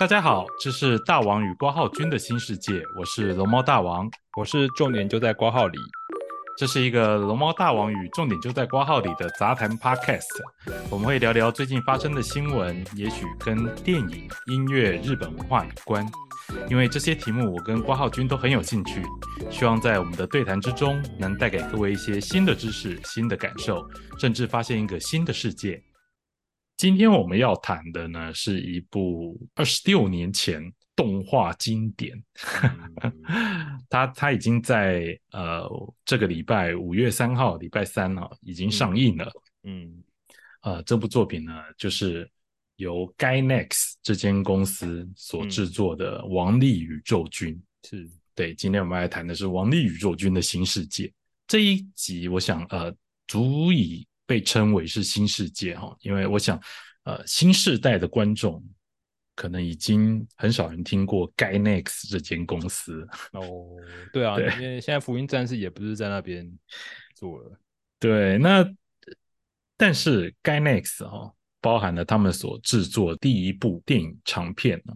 大家好，这是大王与挂号君的新世界，我是龙猫大王，我是重点就在挂号里。这是一个龙猫大王与重点就在挂号里的杂谈 Podcast，我们会聊聊最近发生的新闻，也许跟电影、音乐、日本文化有关。因为这些题目我跟挂号君都很有兴趣，希望在我们的对谈之中能带给各位一些新的知识、新的感受，甚至发现一个新的世界。今天我们要谈的呢，是一部二十六年前动画经典，它它已经在呃这个礼拜五月三号礼拜三啊已经上映了。嗯，呃，这部作品呢，就是由 Gainax 这间公司所制作的《王力宇宙军》。是对，今天我们来谈的是《王力宇宙军》的新世界这一集，我想呃足以。被称为是新世界哈，因为我想，呃，新世代的观众可能已经很少人听过 Gainax 这间公司哦。对啊，因为现在福音战士也不是在那边做了。对，那但是 Gainax 哈，包含了他们所制作第一部电影长片呢，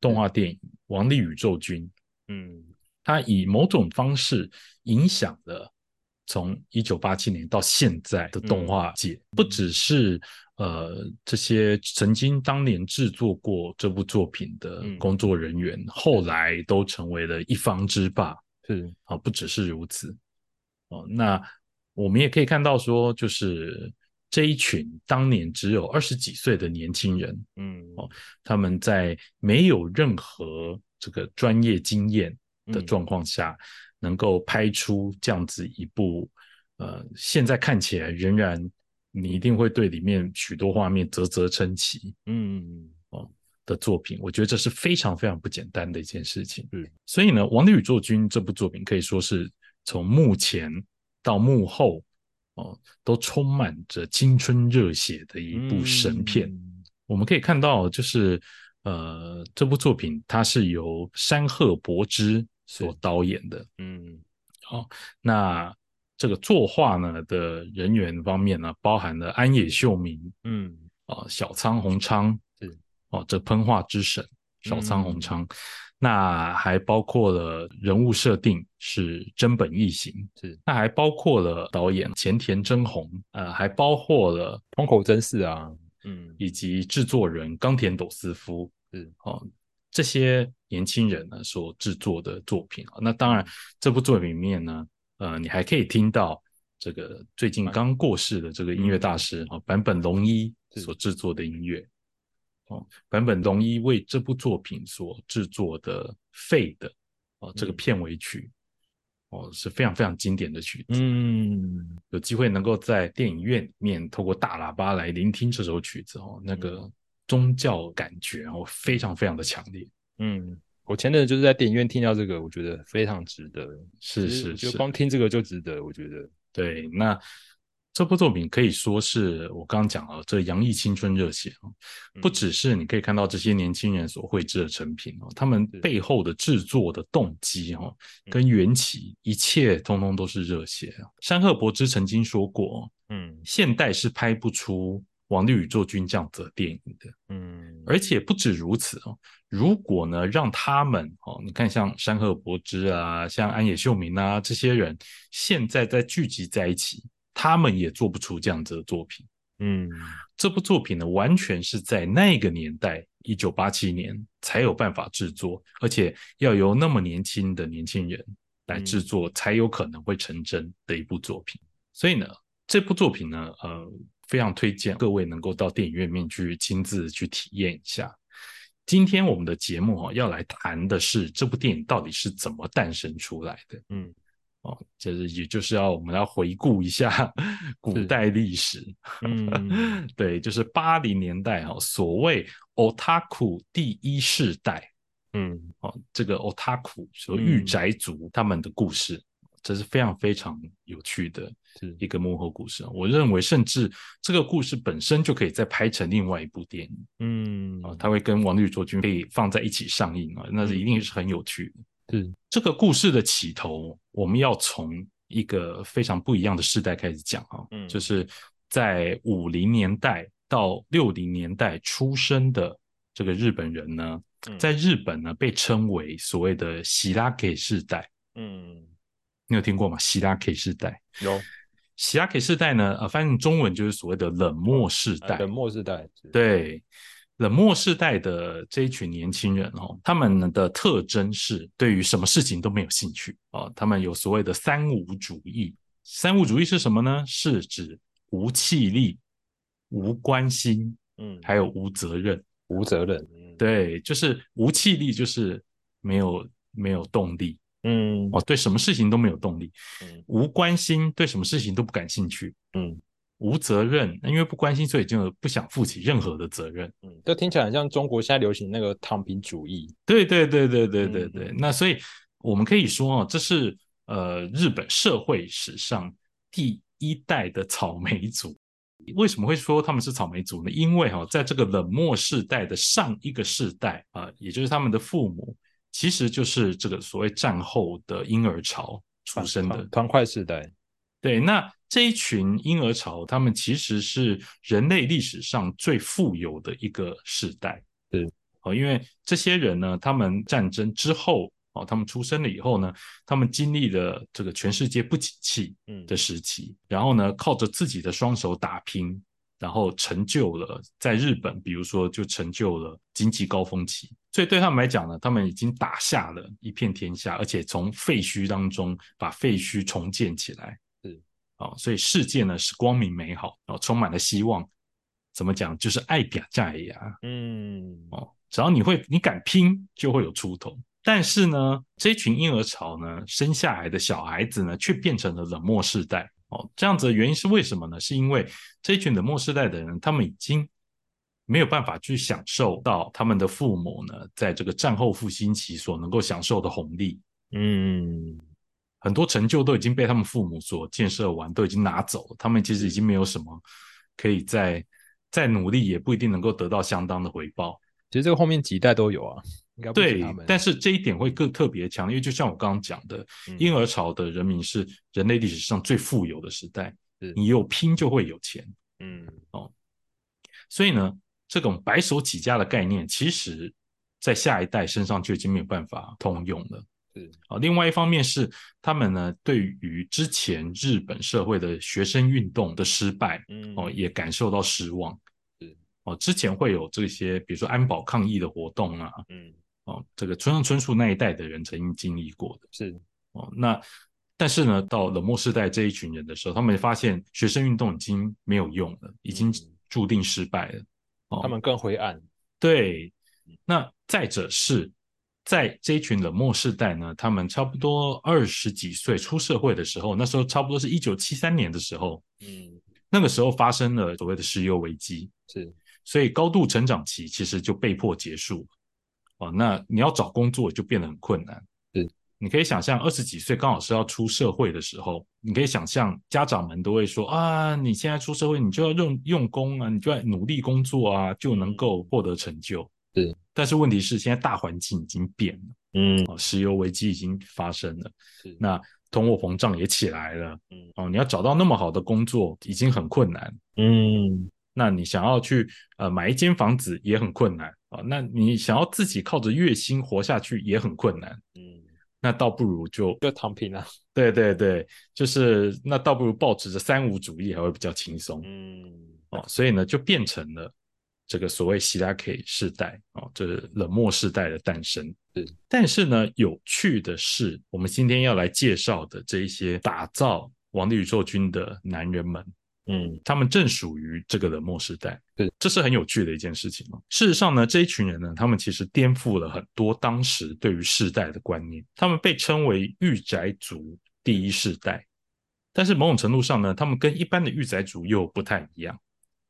动画电影《王力宇宙军》。嗯，它以某种方式影响了。从一九八七年到现在的动画界，不只是呃这些曾经当年制作过这部作品的工作人员，后来都成为了一方之霸。是啊，不只是如此。哦，那我们也可以看到说，就是这一群当年只有二十几岁的年轻人，嗯，哦，他们在没有任何这个专业经验的状况下。能够拍出这样子一部，呃，现在看起来仍然你一定会对里面许多画面啧啧称奇，嗯，哦的作品，我觉得这是非常非常不简单的一件事情。嗯，所以呢，《王的宇宙军》这部作品可以说是从幕前到幕后，哦，都充满着青春热血的一部神片。我们可以看到，就是呃，这部作品它是由山鹤博之。所导演的，嗯，好，那这个作画呢的人员方面呢，包含了安野秀明，嗯，啊，小仓宏昌，是，哦，这喷画之神小仓宏昌，那还包括了人物设定是真本义行，是，那还包括了导演前田真宏，呃，还包括了通口真嗣啊，嗯，以及制作人冈田斗司夫，是，哦。这些年轻人呢所制作的作品啊，那当然这部作品里面呢，呃，你还可以听到这个最近刚过世的这个音乐大师啊，坂本龙一所制作的音乐。哦，坂本龙一为这部作品所制作的《废的》哦，这个片尾曲哦是非常非常经典的曲子，嗯，有机会能够在电影院里面透过大喇叭来聆听这首曲子哦，那个。宗教感觉哦，非常非常的强烈。嗯，我前阵子就是在电影院听到这个，我觉得非常值得。是是是，就光听这个就值得。我觉得，对。那这部作品可以说是我刚刚讲了，这洋溢青春热血啊，不只是你可以看到这些年轻人所绘制的成品哦，他们背后的制作的动机哈，跟缘起，一切通通都是热血啊。山鹤博之曾经说过，嗯，现代是拍不出。王力宇宙军这样子的电影的，嗯，而且不止如此哦。如果呢，让他们哦，你看像山河博之啊，像安野秀明啊这些人，现在在聚集在一起，他们也做不出这样子的作品。嗯，这部作品呢，完全是在那个年代，一九八七年才有办法制作，而且要由那么年轻的年轻人来制作，才有可能会成真的一部作品。所以呢，这部作品呢，呃。非常推荐各位能够到电影院面去亲自去体验一下。今天我们的节目哈要来谈的是这部电影到底是怎么诞生出来的。嗯，哦，就是也就是要我们要回顾一下古代历史。嗯，对，就是八零年代哈，所谓 otaku 第一世代。嗯，哦，这个 otaku 说御宅族他们的故事。这是非常非常有趣的一个幕后故事我认为，甚至这个故事本身就可以再拍成另外一部电影。嗯，啊，它会跟《王力卓君》可以放在一起上映啊，那是一定是很有趣的。是这个故事的起头，我们要从一个非常不一样的时代开始讲啊，就是在五零年代到六零年代出生的这个日本人呢，在日本呢被称为所谓的希拉 K 世代。嗯，你有听过吗？希拉 K 世代有。希拉 K 世代呢？呃，翻译中文就是所谓的冷漠世代。冷漠世代，对。冷漠世代的这一群年轻人哦，他们的特征是对于什么事情都没有兴趣哦。他们有所谓的三无主义。三无主义是什么呢？是指无气力、无关心，嗯，还有无责任。无责任，对，就是无气力，就是没有没有动力，嗯，哦，对什么事情都没有动力。嗯，无关心，对什么事情都不感兴趣。嗯。无责任，因为不关心，所以就不想负起任何的责任。嗯，这听起来很像中国现在流行那个躺平主义。对对对对对对对。那所以我们可以说啊，这是呃日本社会史上第一代的草莓族。为什么会说他们是草莓族呢？因为哈，在这个冷漠世代的上一个世代啊，也就是他们的父母，其实就是这个所谓战后的婴儿潮出生的团块时代。对，那。这一群婴儿潮，他们其实是人类历史上最富有的一个时代。对哦，因为这些人呢，他们战争之后哦，他们出生了以后呢，他们经历了这个全世界不景气的时期，然后呢，靠着自己的双手打拼，然后成就了在日本，比如说就成就了经济高峰期。所以对他们来讲呢，他们已经打下了一片天下，而且从废墟当中把废墟重建起来。哦，所以世界呢是光明美好，哦，充满了希望。怎么讲？就是爱表在呀。嗯，哦，只要你会，你敢拼，就会有出头。但是呢，这群婴儿潮呢，生下来的小孩子呢，却变成了冷漠世代。哦，这样子的原因是为什么呢？是因为这群冷漠世代的人，他们已经没有办法去享受到他们的父母呢，在这个战后复兴期所能够享受的红利。嗯。很多成就都已经被他们父母所建设完，都已经拿走了。他们其实已经没有什么可以再再努力，也不一定能够得到相当的回报。其实这个后面几代都有啊，应该对。但是这一点会更特别强，因为就像我刚刚讲的，婴儿潮的人民是人类历史上最富有的时代。你有拼就会有钱。嗯哦，所以呢，这种白手起家的概念，其实在下一代身上就已经没有办法通用了。是啊，另外一方面是他们呢，对于之前日本社会的学生运动的失败，嗯，哦，也感受到失望。是哦，之前会有这些，比如说安保抗议的活动啊，嗯，哦，这个村上春树那一代的人曾经经历过的。是哦，那但是呢，到冷漠时代这一群人的时候，他们发现学生运动已经没有用了，已经注定失败了。哦，他们更灰暗。对，那再者是。在这一群冷漠世代呢，他们差不多二十几岁出社会的时候，那时候差不多是一九七三年的时候，嗯，那个时候发生了所谓的石油危机，是，所以高度成长期其实就被迫结束，哦，那你要找工作就变得很困难，是，你可以想象二十几岁刚好是要出社会的时候，你可以想象家长们都会说啊，你现在出社会，你就要用用功啊，你就要努力工作啊，就能够获得成就。对，但是问题是，现在大环境已经变了，嗯，石油危机已经发生了，是，那通货膨胀也起来了，嗯，哦，你要找到那么好的工作已经很困难，嗯，那你想要去呃买一间房子也很困难啊，那你想要自己靠着月薪活下去也很困难，嗯，那倒不如就就躺平 了，对对对，就是那倒不如保持着三无主义还会比较轻松，嗯，哦，所以呢就变成了。这个所谓希拉 K 世代哦，这是冷漠世代的诞生。是，但是呢，有趣的是，我们今天要来介绍的这一些打造王力宇宙军的男人们，嗯，他们正属于这个冷漠时代。对，这是很有趣的一件事情哦。事实上呢，这一群人呢，他们其实颠覆了很多当时对于世代的观念。他们被称为御宅族第一世代，但是某种程度上呢，他们跟一般的御宅族又不太一样。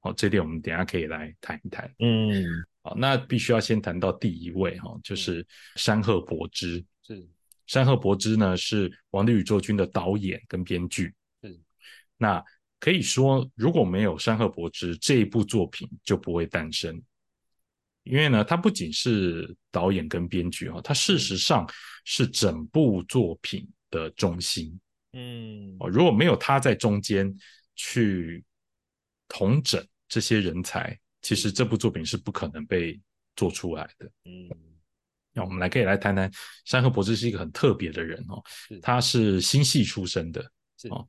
好，这点我们等下可以来谈一谈。嗯，好，那必须要先谈到第一位哈，就是山贺博之。是山贺博之呢，是《王力宇宙军》的导演跟编剧。是，那可以说，如果没有山河博之这一部作品，就不会诞生。因为呢，他不仅是导演跟编剧哈，他事实上是整部作品的中心。嗯，哦，如果没有他在中间去统整。这些人才其实这部作品是不可能被做出来的。嗯，那我们来可以来谈谈山河博之是一个很特别的人哦，他是新系出身的哦。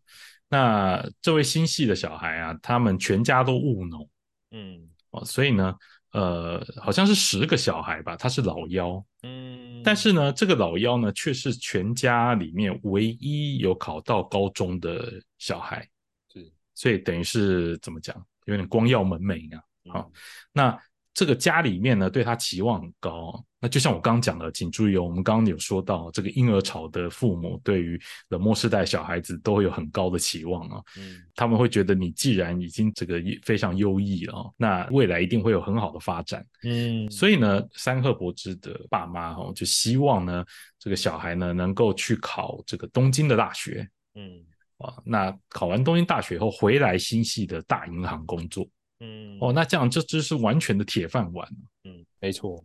那这位新系的小孩啊，他们全家都务农，嗯。哦，所以呢，呃，好像是十个小孩吧，他是老幺，嗯，但是呢，这个老幺呢，却是全家里面唯一有考到高中的小孩，是，所以等于是怎么讲，有点光耀门楣啊，好，那。这个家里面呢，对他期望很高。那就像我刚刚讲的，请注意哦，我们刚刚有说到，这个婴儿潮的父母对于冷漠世代小孩子都会有很高的期望啊。嗯，他们会觉得你既然已经这个非常优异了，那未来一定会有很好的发展。嗯，所以呢，三鹤博之的爸妈哦，就希望呢，这个小孩呢能够去考这个东京的大学。嗯，啊，那考完东京大学后回来新系的大银行工作。嗯哦，那这样这只是完全的铁饭碗嗯，没错，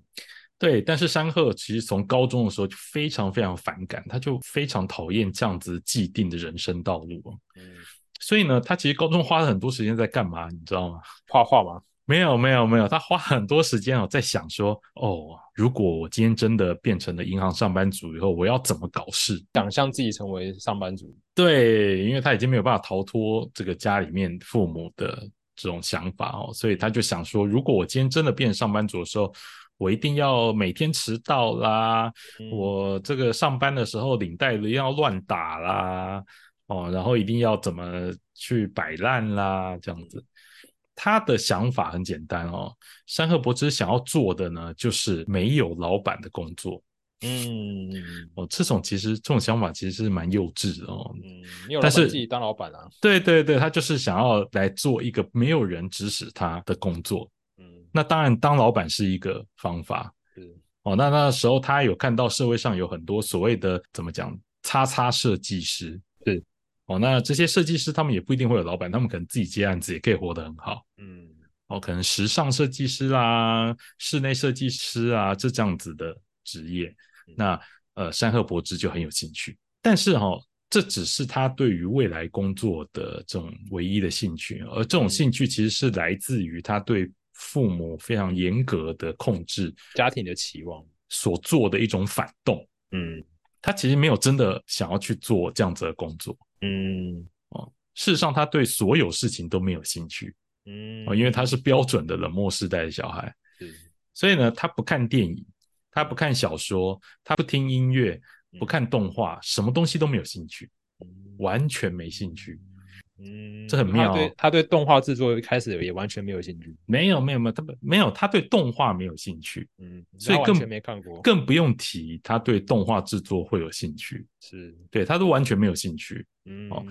对。但是山鹤其实从高中的时候就非常非常反感，他就非常讨厌这样子既定的人生道路嗯，所以呢，他其实高中花了很多时间在干嘛？你知道吗？画画吗？没有，没有，没有。他花很多时间哦，在想说，哦，如果我今天真的变成了银行上班族以后，我要怎么搞事？想象自己成为上班族。对，因为他已经没有办法逃脱这个家里面父母的。这种想法哦，所以他就想说，如果我今天真的变成上班族的时候，我一定要每天迟到啦，我这个上班的时候领带一定要乱打啦，哦，然后一定要怎么去摆烂啦，这样子。他的想法很简单哦，山河博之想要做的呢，就是没有老板的工作。嗯，哦，这种其实这种想法其实是蛮幼稚的哦。嗯，但是自己当老板啊。对对对，他就是想要来做一个没有人指使他的工作。嗯，那当然当老板是一个方法。是哦，那那时候他有看到社会上有很多所谓的怎么讲“叉叉设计师”。是哦，那这些设计师他们也不一定会有老板，他们可能自己接案子也可以活得很好。嗯，哦，可能时尚设计师啦、室内设计师啊，这这样子的职业。那呃，山鹤博之就很有兴趣，但是哈，这只是他对于未来工作的这种唯一的兴趣，而这种兴趣其实是来自于他对父母非常严格的控制、家庭的期望所做的一种反动。嗯，他其实没有真的想要去做这样子的工作。嗯，哦，事实上他对所有事情都没有兴趣。嗯，哦，因为他是标准的冷漠时代的小孩，所以呢，他不看电影。他不看小说，他不听音乐，不看动画，什么东西都没有兴趣，完全没兴趣。嗯，这很妙。对，他对动画制作一开始也完全没有兴趣。没有，没有，没有，他没有，他对动画没有兴趣。嗯，所以更没看过，更不用提他对动画制作会有兴趣。是，对他都完全没有兴趣。嗯，哦，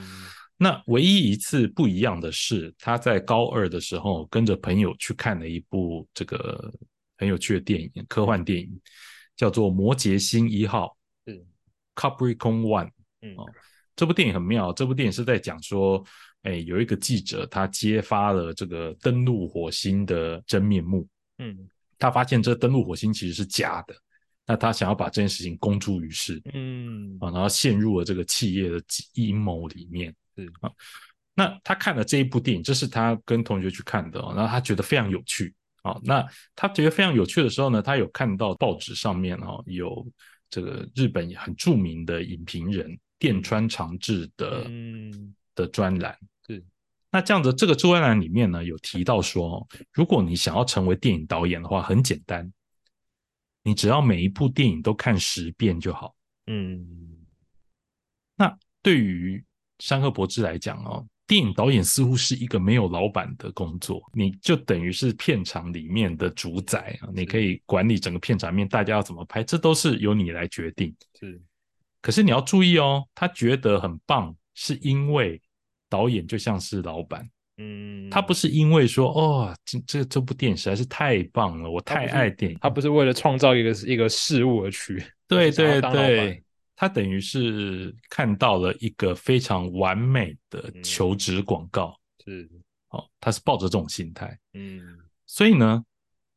那唯一一次不一样的是，他在高二的时候跟着朋友去看了一部这个。很有趣的电影，科幻电影，叫做《摩羯星一号》，是 Capricorn One。嗯，这部电影很妙。这部电影是在讲说，哎，有一个记者他揭发了这个登陆火星的真面目。嗯，他发现这登陆火星其实是假的。那他想要把这件事情公诸于世。嗯，啊，然后陷入了这个企业的阴谋里面。是啊，那他看了这一部电影，这是他跟同学去看的，然后他觉得非常有趣。啊，那他觉得非常有趣的时候呢，他有看到报纸上面哦，有这个日本很著名的影评人电川长治的嗯的专栏。对，那这样子，这个专栏里面呢，有提到说，如果你想要成为电影导演的话，很简单，你只要每一部电影都看十遍就好。嗯，那对于山河博之来讲哦。电影导演似乎是一个没有老板的工作，你就等于是片场里面的主宰啊，你可以管理整个片场面，大家要怎么拍，这都是由你来决定。是，可是你要注意哦，他觉得很棒，是因为导演就像是老板，嗯，他不是因为说哦，这这这部电影实在是太棒了，我太爱电影，他不是为了创造一个一个事物而去，对对对。他等于是看到了一个非常完美的求职广告，是。哦，他是抱着这种心态，嗯，所以呢，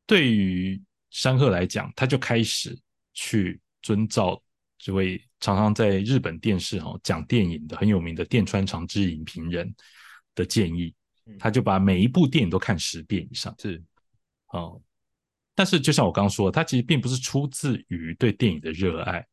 对于山鹤来讲，他就开始去遵照这位常常在日本电视哈讲电影的很有名的电川长之影评人的建议，他就把每一部电影都看十遍以上，是哦，但是就像我刚刚说，他其实并不是出自于对电影的热爱，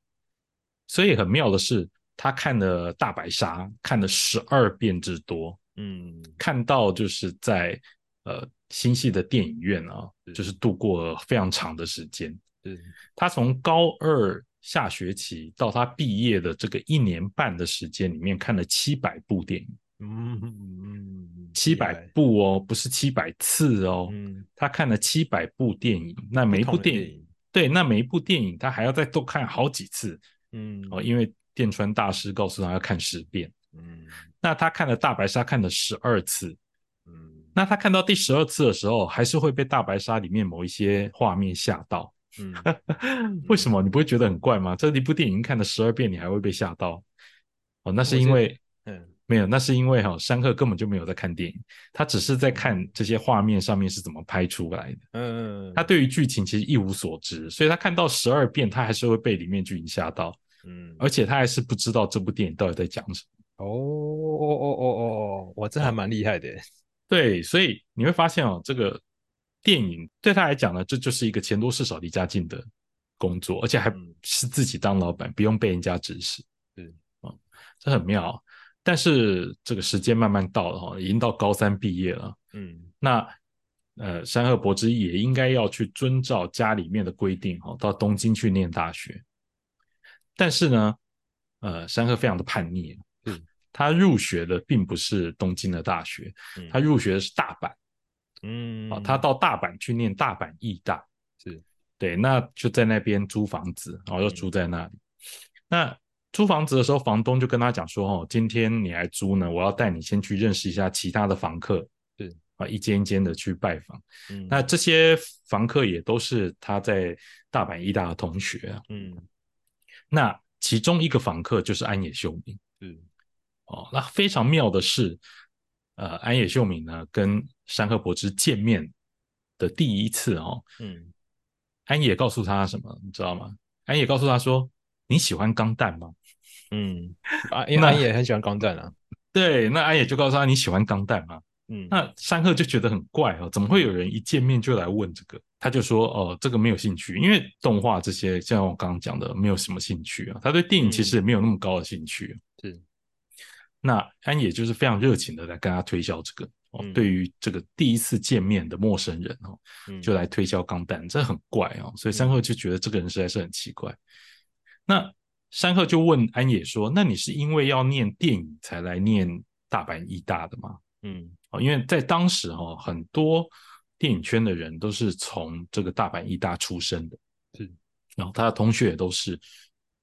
所以很妙的是，他看了《大白鲨》，看了十二遍之多，嗯，看到就是在呃新系的电影院啊，就是度过了非常长的时间。对，他从高二下学期到他毕业的这个一年半的时间里面，看了七百部电影。嗯，七百部哦，不是七百次哦。嗯，他看了七百部电影，那每一部电影，对，那每一部电影他还要再多看好几次。嗯，哦，因为电川大师告诉他要看十遍。嗯，那他看了大白鲨看了十二次。嗯，那他看到第十二次的时候，还是会被大白鲨里面某一些画面吓到。嗯，为什么你不会觉得很怪吗？这一部电影看了十二遍，你还会被吓到？哦，那是因为，嗯。没有，那是因为哈山鹤根本就没有在看电影，他只是在看这些画面上面是怎么拍出来的。嗯，他对于剧情其实一无所知，所以他看到十二遍，他还是会被里面剧情吓到。嗯，而且他还是不知道这部电影到底在讲什么。哦哦哦哦哦哦，哇，这还蛮厉害的。对，所以你会发现哦，这个电影对他来讲呢，这就是一个钱多事少离家近的工作，而且还是自己当老板，不用被人家指使。嗯，啊，这很妙。但是这个时间慢慢到了哈，已经到高三毕业了。嗯，那呃，山贺博之也应该要去遵照家里面的规定哈，到东京去念大学。但是呢，呃，山鹤非常的叛逆，嗯，他入学的并不是东京的大学，他入学的是大阪。嗯，啊，他到大阪去念大阪艺大，是对，那就在那边租房子，然后就住在那里。那租房子的时候，房东就跟他讲说：“哦，今天你来租呢，我要带你先去认识一下其他的房客，是啊，一间一间的去拜访。嗯，那这些房客也都是他在大阪医大的同学啊。嗯，那其中一个房客就是安野秀明。嗯，哦，那非常妙的是，呃，安野秀明呢跟山贺博之见面的第一次哦，嗯，安野告诉他什么，你知道吗？安野告诉他说：你喜欢钢弹吗？”嗯，啊，因为安野很喜欢钢弹啊。对，那安野就告诉他你喜欢钢弹吗？嗯，那山鹤就觉得很怪哦，怎么会有人一见面就来问这个？他就说哦，这个没有兴趣，因为动画这些像我刚刚讲的，没有什么兴趣啊。他对电影其实也没有那么高的兴趣。是，那安野就是非常热情的来跟他推销这个哦，对于这个第一次见面的陌生人哦，就来推销钢弹，这很怪哦。所以山鹤就觉得这个人实在是很奇怪。那。山鹤就问安野说：“那你是因为要念电影才来念大阪艺大的吗？”嗯，哦，因为在当时哈，很多电影圈的人都是从这个大阪艺大出身的，是，然后他的同学也都是。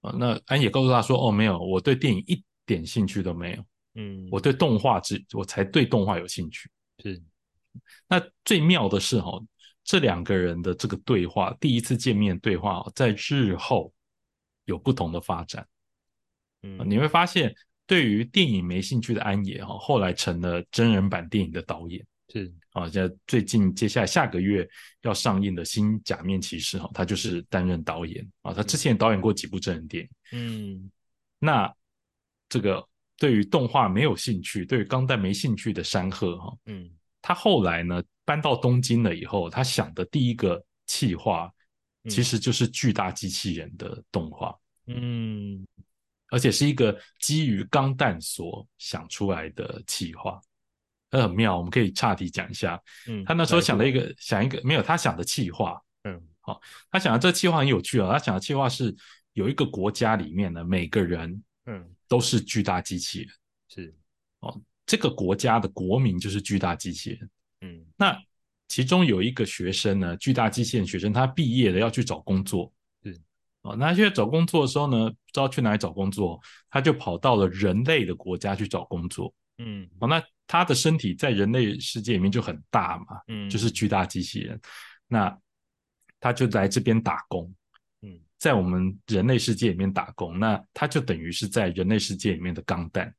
啊，那安野告诉他说：“哦，没有，我对电影一点兴趣都没有。嗯，我对动画只，我才对动画有兴趣。”是。那最妙的是哈，这两个人的这个对话，第一次见面对话，在日后。有不同的发展，嗯，你会发现，对于电影没兴趣的安野哈，后来成了真人版电影的导演，是啊，在最近接下来下个月要上映的新假面骑士哈，他就是担任导演啊，他之前也导演过几部真人电影，嗯，那这个对于动画没有兴趣，对于钢弹没兴趣的山鹤哈，嗯，他后来呢搬到东京了以后，他想的第一个企划。其实就是巨大机器人的动画，嗯，而且是一个基于钢弹所想出来的企划，那很妙。我们可以岔题讲一下，嗯，他那时候想了一个想一个没有他想的企划，嗯，好，他想的这企划很有趣啊。他想的企划是有一个国家里面的，每个人，嗯，都是巨大机器人，是。哦，这个国家的国民就是巨大机器人，嗯，那。其中有一个学生呢，巨大机器人学生，他毕业了要去找工作，是。哦，那去找工作的时候呢，不知道去哪里找工作，他就跑到了人类的国家去找工作，嗯，哦，那他的身体在人类世界里面就很大嘛，嗯，就是巨大机器人，那他就来这边打工，嗯，在我们人类世界里面打工，那他就等于是在人类世界里面的钢弹，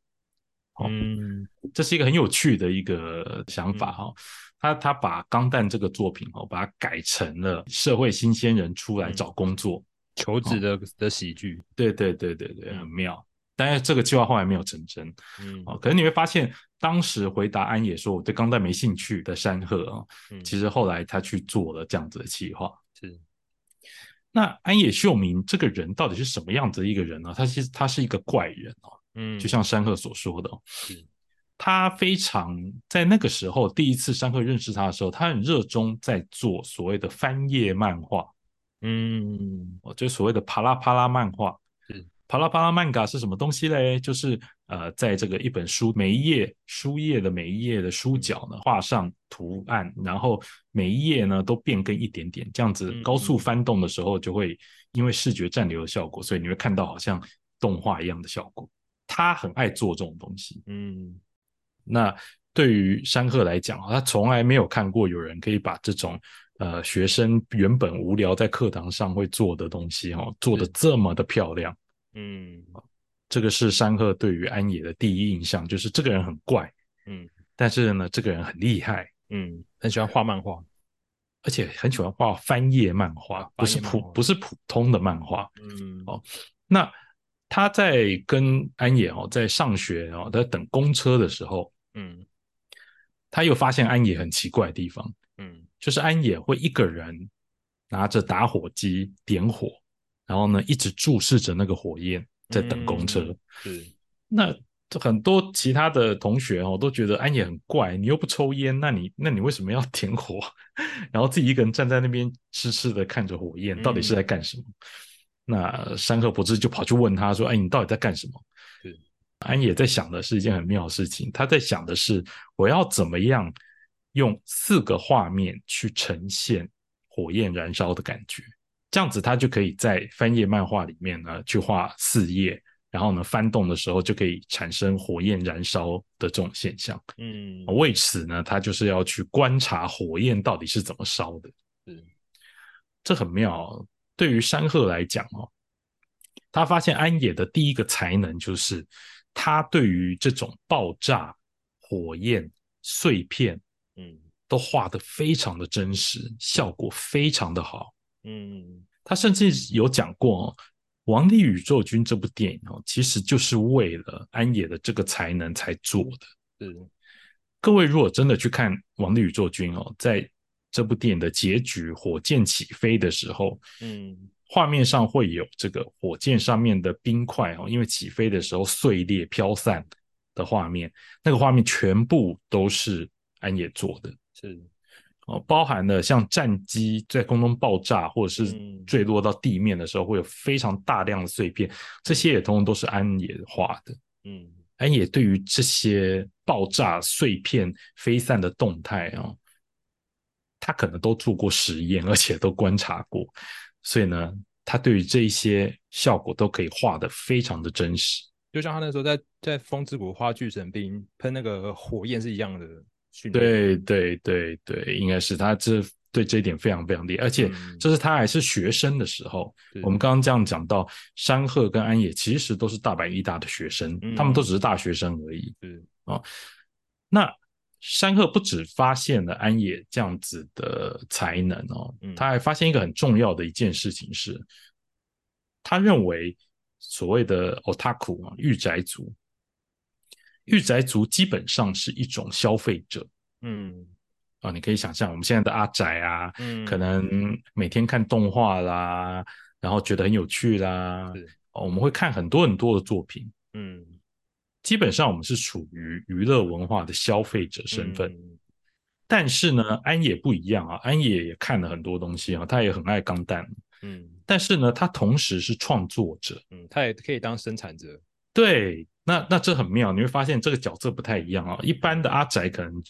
嗯，这是一个很有趣的一个想法哈。他他把《钢弹》这个作品哦，把它改成了社会新鲜人出来找工作求职的的喜剧。对对对对对，很妙。但是这个计划后来没有成真。嗯，哦，可是你会发现，当时回答安野说我对钢弹没兴趣的山鹤啊，其实后来他去做了这样子的计划。那安野秀明这个人到底是什么样子的一个人呢？他其实他是一个怪人哦，嗯，就像山鹤所说的，他非常在那个时候第一次山鹤认识他的时候，他很热衷在做所谓的翻页漫画，嗯，哦，就所谓的啪啦啪啦漫画。啪啦啪啦漫画是什么东西嘞？就是呃，在这个一本书每一页书页的每一页的书角呢，画上图案，然后每一页呢都变更一点点，这样子高速翻动的时候，就会因为视觉暂留的效果，所以你会看到好像动画一样的效果。他很爱做这种东西，嗯。那对于山鹤来讲，他从来没有看过有人可以把这种呃学生原本无聊在课堂上会做的东西，哦，做的这么的漂亮。嗯，这个是山鹤对于安野的第一印象，就是这个人很怪，嗯，但是呢，这个人很厉害，嗯，很喜欢画漫画，而且很喜欢画翻页漫画，不是普不是普通的漫画，嗯，哦，那他在跟安野哦在上学哦在等公车的时候，嗯，他又发现安野很奇怪的地方，嗯，就是安野会一个人拿着打火机点火。然后呢，一直注视着那个火焰，在等公车。是，那很多其他的同学哦，都觉得安野很怪。你又不抽烟，那你那你为什么要点火？然后自己一个人站在那边痴痴的看着火焰，到底是在干什么？那山河博士就跑去问他说：“哎，你到底在干什么？”是，安野在想的是一件很妙的事情。他在想的是，我要怎么样用四个画面去呈现火焰燃烧的感觉。这样子，他就可以在翻页漫画里面呢，去画四页，然后呢，翻动的时候就可以产生火焰燃烧的这种现象。嗯，为此呢，他就是要去观察火焰到底是怎么烧的。嗯，这很妙。对于山鹤来讲哦，他发现安野的第一个才能就是他对于这种爆炸、火焰、碎片，嗯，都画的非常的真实，效果非常的好。嗯，他甚至有讲过，《王力宇宙军》这部电影哦，其实就是为了安野的这个才能才做的。嗯，各位如果真的去看《王力宇宙军》哦，在这部电影的结局，火箭起飞的时候，嗯，画面上会有这个火箭上面的冰块哦，因为起飞的时候碎裂飘散的画面，那个画面全部都是安野做的。是。哦，包含了像战机在空中爆炸，或者是坠落到地面的时候，会有非常大量的碎片，这些也通通都是安野画的。嗯，安野对于这些爆炸碎片飞散的动态啊，他可能都做过实验，而且都观察过，所以呢，他对于这一些效果都可以画的非常的真实，就像他那时候在在风之谷画巨神兵喷那个火焰是一样的。对对对对，应该是他这对这一点非常非常厉害，而且这是他还是学生的时候。我们刚刚这样讲到，山鹤跟安野其实都是大阪医大的学生，他们都只是大学生而已。嗯啊，那山鹤不止发现了安野这样子的才能哦，他还发现一个很重要的一件事情是，他认为所谓的 otaku 啊，御宅族。御宅族基本上是一种消费者，嗯，啊，你可以想象我们现在的阿宅啊，嗯，可能每天看动画啦，然后觉得很有趣啦，我们会看很多很多的作品，嗯，基本上我们是处于娱乐文化的消费者身份，但是呢，安野不一样啊，安野也看了很多东西啊，他也很爱钢弹，嗯，但是呢，他同时是创作者，嗯，他也可以当生产者，对。那那这很妙，你会发现这个角色不太一样啊。一般的阿宅可能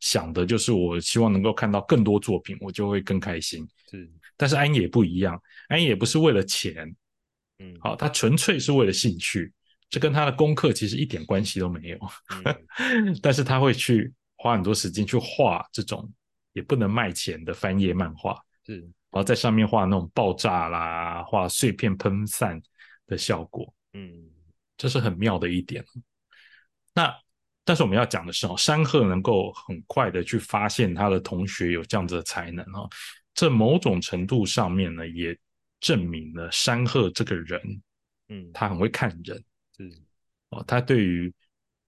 想的就是我希望能够看到更多作品，我就会更开心。是，但是安野不一样，安野不是为了钱，嗯，好，他纯粹是为了兴趣，这跟他的功课其实一点关系都没有。但是他会去花很多时间去画这种也不能卖钱的翻页漫画，是，然后在上面画那种爆炸啦，画碎片喷散的效果，嗯。这是很妙的一点。那但是我们要讲的是哦，山鹤能够很快的去发现他的同学有这样子的才能哦，这某种程度上面呢，也证明了山鹤这个人，嗯，他很会看人，嗯哦，他对于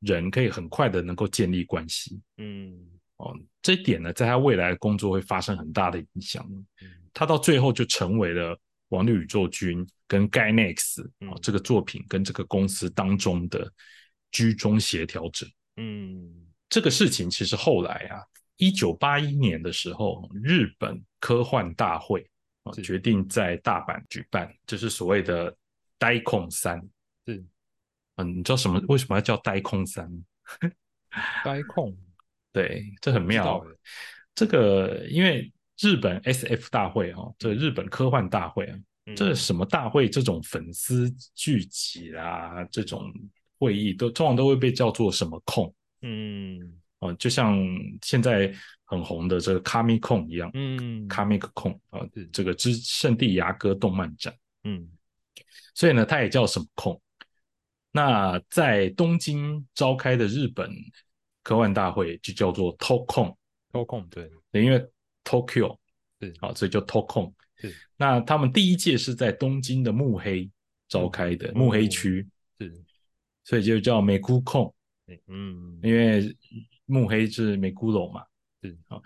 人可以很快的能够建立关系，嗯，哦，这一点呢，在他未来的工作会发生很大的影响。他到最后就成为了《王力宇宙军》跟《Gainax》啊这个作品跟这个公司当中的居中协调者。嗯，这个事情其实后来啊，一九八一年的时候，日本科幻大会啊决定在大阪举办，就是所谓的“呆空三”。是，嗯，你知道什么？为什么要叫“呆空三”？呆空，对，这很妙。这个因为日本 S.F 大会哈，这日本科幻大会啊，这什么大会？这种粉丝聚集啊，这种会议都通常都会被叫做什么控？嗯，哦，就像现在很红的这个卡米控一样，嗯，卡米克控啊，这个之圣地牙哥动漫展，嗯，所以呢，它也叫什么控？那在东京召开的日本科幻大会就叫做 Tokon，Tokon 对，因为 Tokyo 是好，所以叫 Tokon。是，那他们第一届是在东京的目黑召开的，目黑区是，所以就叫美姑控。嗯，因为目黑是美姑楼嘛。是好，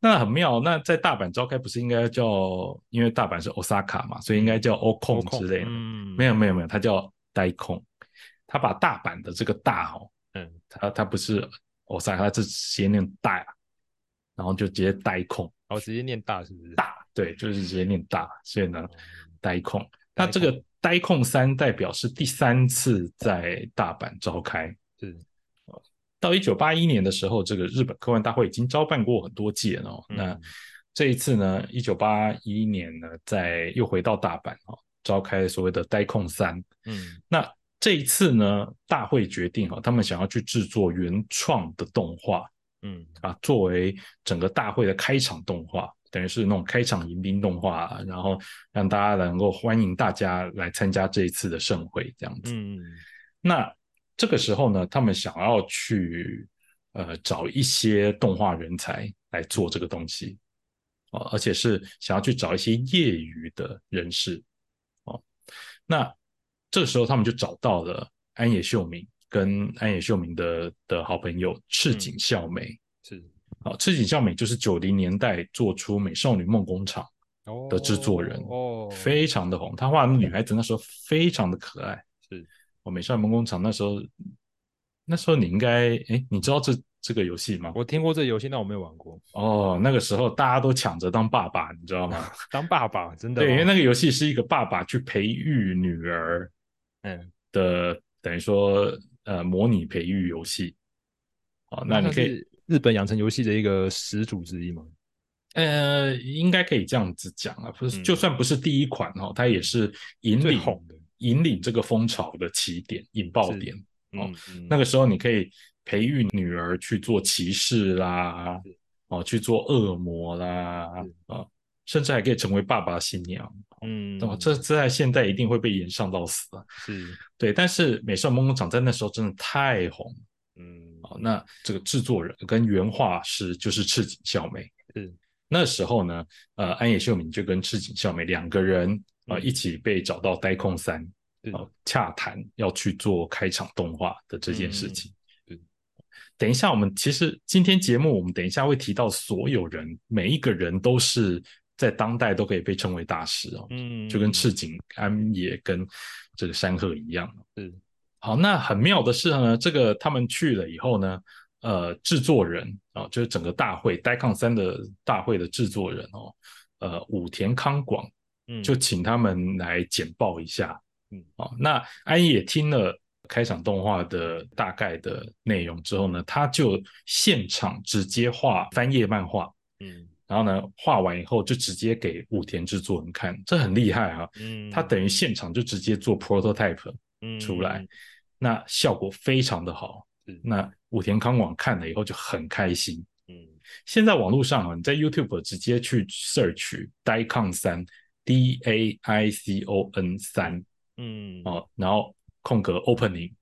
那很妙。那在大阪召开不是应该叫，因为大阪是 Osaka 嘛，所以应该叫 Okon 之类的。嗯，没有没有没有，它叫呆控。他把大阪的这个大哦，嗯，他他不是 Osaka，，他是直接念大，然后就直接呆空，哦，直接念大是不是？大，对，就是直接念大，所以呢，呆控。那这个呆控三代表是第三次在大阪召开，是。到一九八一年的时候，这个日本科幻大会已经招办过很多届了。那这一次呢，一九八一年呢，在又回到大阪哦，召开所谓的呆控三，嗯，那。这一次呢，大会决定哈，他们想要去制作原创的动画，嗯啊，作为整个大会的开场动画，等于是那种开场迎宾动画，然后让大家能够欢迎大家来参加这一次的盛会，这样子。嗯，那这个时候呢，他们想要去呃找一些动画人才来做这个东西，哦，而且是想要去找一些业余的人士，哦，那。这个时候，他们就找到了安野秀明跟安野秀明的的好朋友赤井孝美。是，好，赤井孝美就是九零年代做出《美少女梦工厂》的制作人，哦，非常的红。他画的女孩子那时候非常的可爱。是，哦，《美少女梦工厂》那时候，那时候你应该，哎，你知道这这个游戏吗？我听过这游戏，但我没有玩过。哦，那个时候大家都抢着当爸爸，你知道吗？当爸爸真的？对，因为那个游戏是一个爸爸去培育女儿。嗯的等于说呃模拟培育游戏，好，那你可以日本养成游戏的一个始祖之一吗？呃，应该可以这样子讲啊，不是，就算不是第一款哈，它也是引领引领这个风潮的起点引爆点哦。那个时候你可以培育女儿去做骑士啦，哦，去做恶魔啦，啊。甚至还可以成为爸爸新娘，嗯，这这在现代一定会被延上到死啊！是。对，但是美少女梦工厂在那时候真的太红，嗯，好，那这个制作人跟原画师就是赤井孝美，嗯那时候呢，呃，安野秀明就跟赤井孝美两个人啊一起被找到呆空三啊洽谈要去做开场动画的这件事情。等一下，我们其实今天节目我们等一下会提到所有人，每一个人都是。在当代都可以被称为大师哦，嗯，就跟赤井安也跟这个山鹤一样，是好。那很妙的是呢，这个他们去了以后呢，呃，制作人啊，就是整个大会 d i c o n 三的大会的制作人哦，呃，武田康广，嗯，就请他们来简报一下，嗯，哦，那安也听了开场动画的大概的内容之后呢，他就现场直接画翻页漫画，嗯。然后呢，画完以后就直接给武田制作人看，这很厉害啊！嗯，他等于现场就直接做 prototype 出来，那效果非常的好。那武田康广看了以后就很开心。嗯，现在网络上啊，你在 YouTube 直接去 search Daikon 三 D A I C O N 三，嗯，哦，然后空格 opening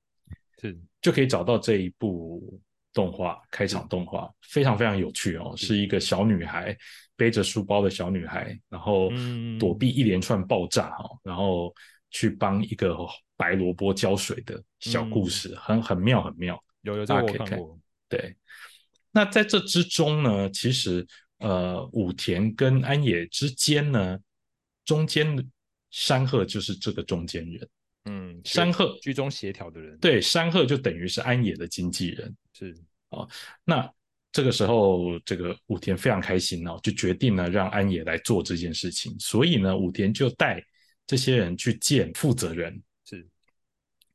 是就可以找到这一部。动画开场动画非常非常有趣哦，是一个小女孩背着书包的小女孩，然后躲避一连串爆炸哈，然后去帮一个白萝卜浇水的小故事，很很妙很妙。有有大家可以看过。对，那在这之中呢，其实呃武田跟安野之间呢，中间山鹤就是这个中间人。嗯，山鹤居中协调的人，对，山鹤就等于是安野的经纪人。是啊，那这个时候，这个武田非常开心哦，就决定呢让安野来做这件事情。所以呢，武田就带这些人去见负责人。是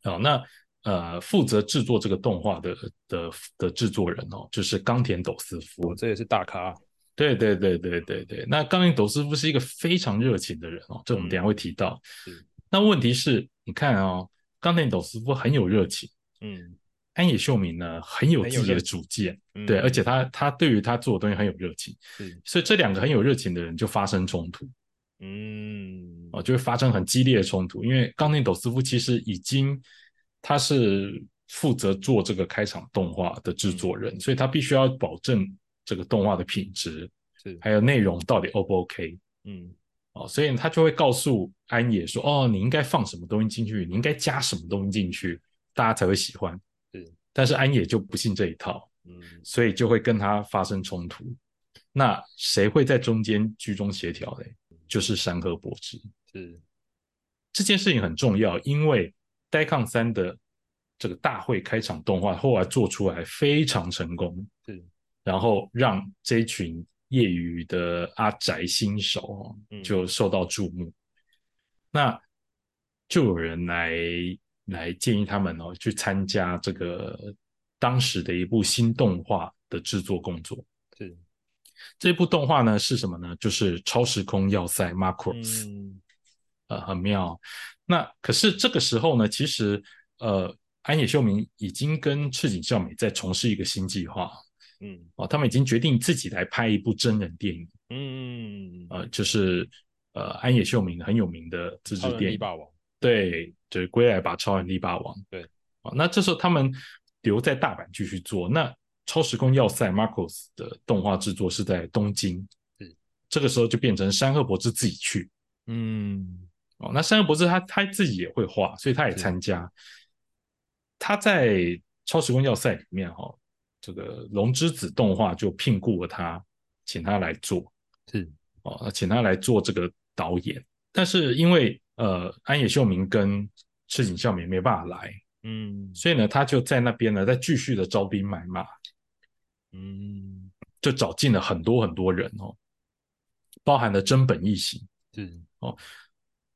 啊，那呃，负责制作这个动画的的的制作人哦，就是冈田斗司夫。这也是大咖。对对对对对对，那冈田斗司夫是一个非常热情的人哦，这我们等下会提到。那问题是，你看哦，冈田斗司夫很有热情，嗯，安野秀明呢很有自己的主见，对，而且他他对于他做的东西很有热情，所以这两个很有热情的人就发生冲突，嗯，哦，就会发生很激烈的冲突，因为冈田斗司夫其实已经他是负责做这个开场动画的制作人，所以他必须要保证这个动画的品质，是。还有内容到底 O 不 OK，嗯。哦，所以他就会告诉安野说：“哦，你应该放什么东西进去，你应该加什么东西进去，大家才会喜欢。”是，但是安野就不信这一套，嗯，所以就会跟他发生冲突。那谁会在中间居中协调嘞？就是山河博之。是，这件事情很重要，因为《呆抗三》的这个大会开场动画后来做出来非常成功，是，然后让这群。业余的阿宅新手就受到注目，那就有人来来建议他们哦，去参加这个当时的一部新动画的制作工作。是这部动画呢是什么呢？就是《超时空要塞》Macross，呃，很妙。那可是这个时候呢，其实呃，安野秀明已经跟赤井孝美在从事一个新计划。嗯，哦，他们已经决定自己来拍一部真人电影。嗯，呃，就是呃，安野秀明很有名的自制电影《霸王》。对，就是《归来吧，超人力霸王》。对，啊，那这时候他们留在大阪继续做。那《超时空要塞》Marcos 的动画制作是在东京。是，这个时候就变成山鹤博士自己去。嗯，哦，那山鹤博士他他自己也会画，所以他也参加。他在《超时空要塞》里面哈。这个龙之子动画就聘雇了他，请他来做，是哦，请他来做这个导演。但是因为呃安野秀明跟赤井孝美没办法来，嗯，所以呢他就在那边呢再继续的招兵买马，嗯，就找进了很多很多人哦，包含了真本义行，对哦，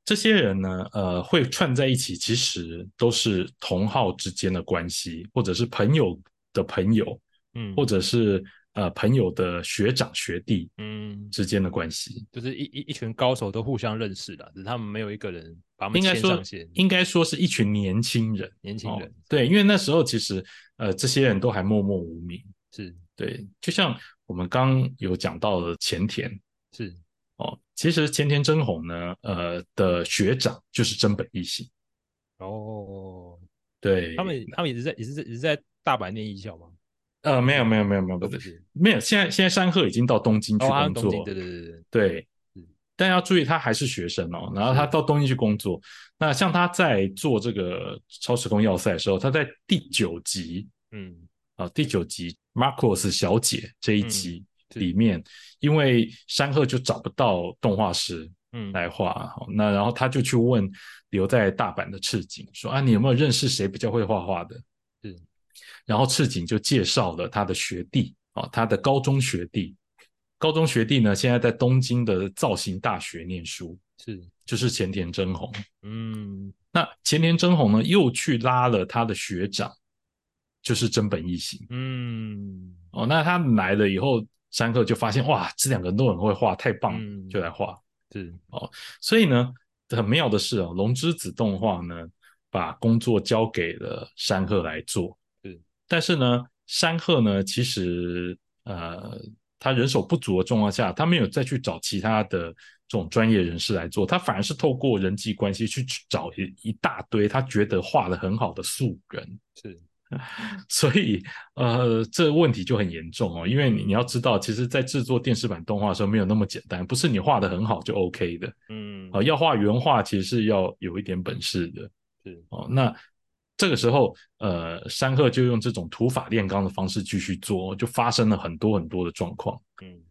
这些人呢呃会串在一起，其实都是同号之间的关系，或者是朋友。的朋友，嗯，或者是呃朋友的学长学弟，嗯，之间的关系，就是一一一群高手都互相认识的，只是他们没有一个人把他们应该说。应该说是一群年轻人，年轻人，对，因为那时候其实呃这些人都还默默无名，是对，就像我们刚有讲到的前田，是哦，其实前田真弘呢，呃的学长就是真本义行，哦，对，他们他们也是在也是在也是在。大阪念艺校吗？呃，没有，没有，没有，没有，不是，没有。现在，现在山鹤已经到东京去工作，对对对对对。但要注意，他还是学生哦。然后他到东京去工作。那像他在做这个超时空要塞的时候，他在第九集，嗯，啊，第九集 Marcos 小姐这一集里面，因为山鹤就找不到动画师，嗯，来画。那然后他就去问留在大阪的赤井，说啊，你有没有认识谁比较会画画的？是。然后赤井就介绍了他的学弟啊，他的高中学弟，高中学弟呢，现在在东京的造型大学念书，是就是前田真弘。嗯，那前田真弘呢，又去拉了他的学长，就是真本义行。嗯，哦，那他来了以后，山克就发现哇，这两个人都很会画，太棒，就来画。是哦，所以呢，很妙的是哦，龙之子动画呢，把工作交给了山鹤来做。但是呢，山鹤呢，其实呃，他人手不足的状况下，他没有再去找其他的这种专业人士来做，他反而是透过人际关系去找一一大堆他觉得画的很好的素人。是，所以呃，这问题就很严重哦，因为你你要知道，其实，在制作电视版动画的时候，没有那么简单，不是你画的很好就 OK 的。嗯，啊，要画原画，其实是要有一点本事的。是哦，那。这个时候，呃，山鹤就用这种土法炼钢的方式继续做，就发生了很多很多的状况。嗯，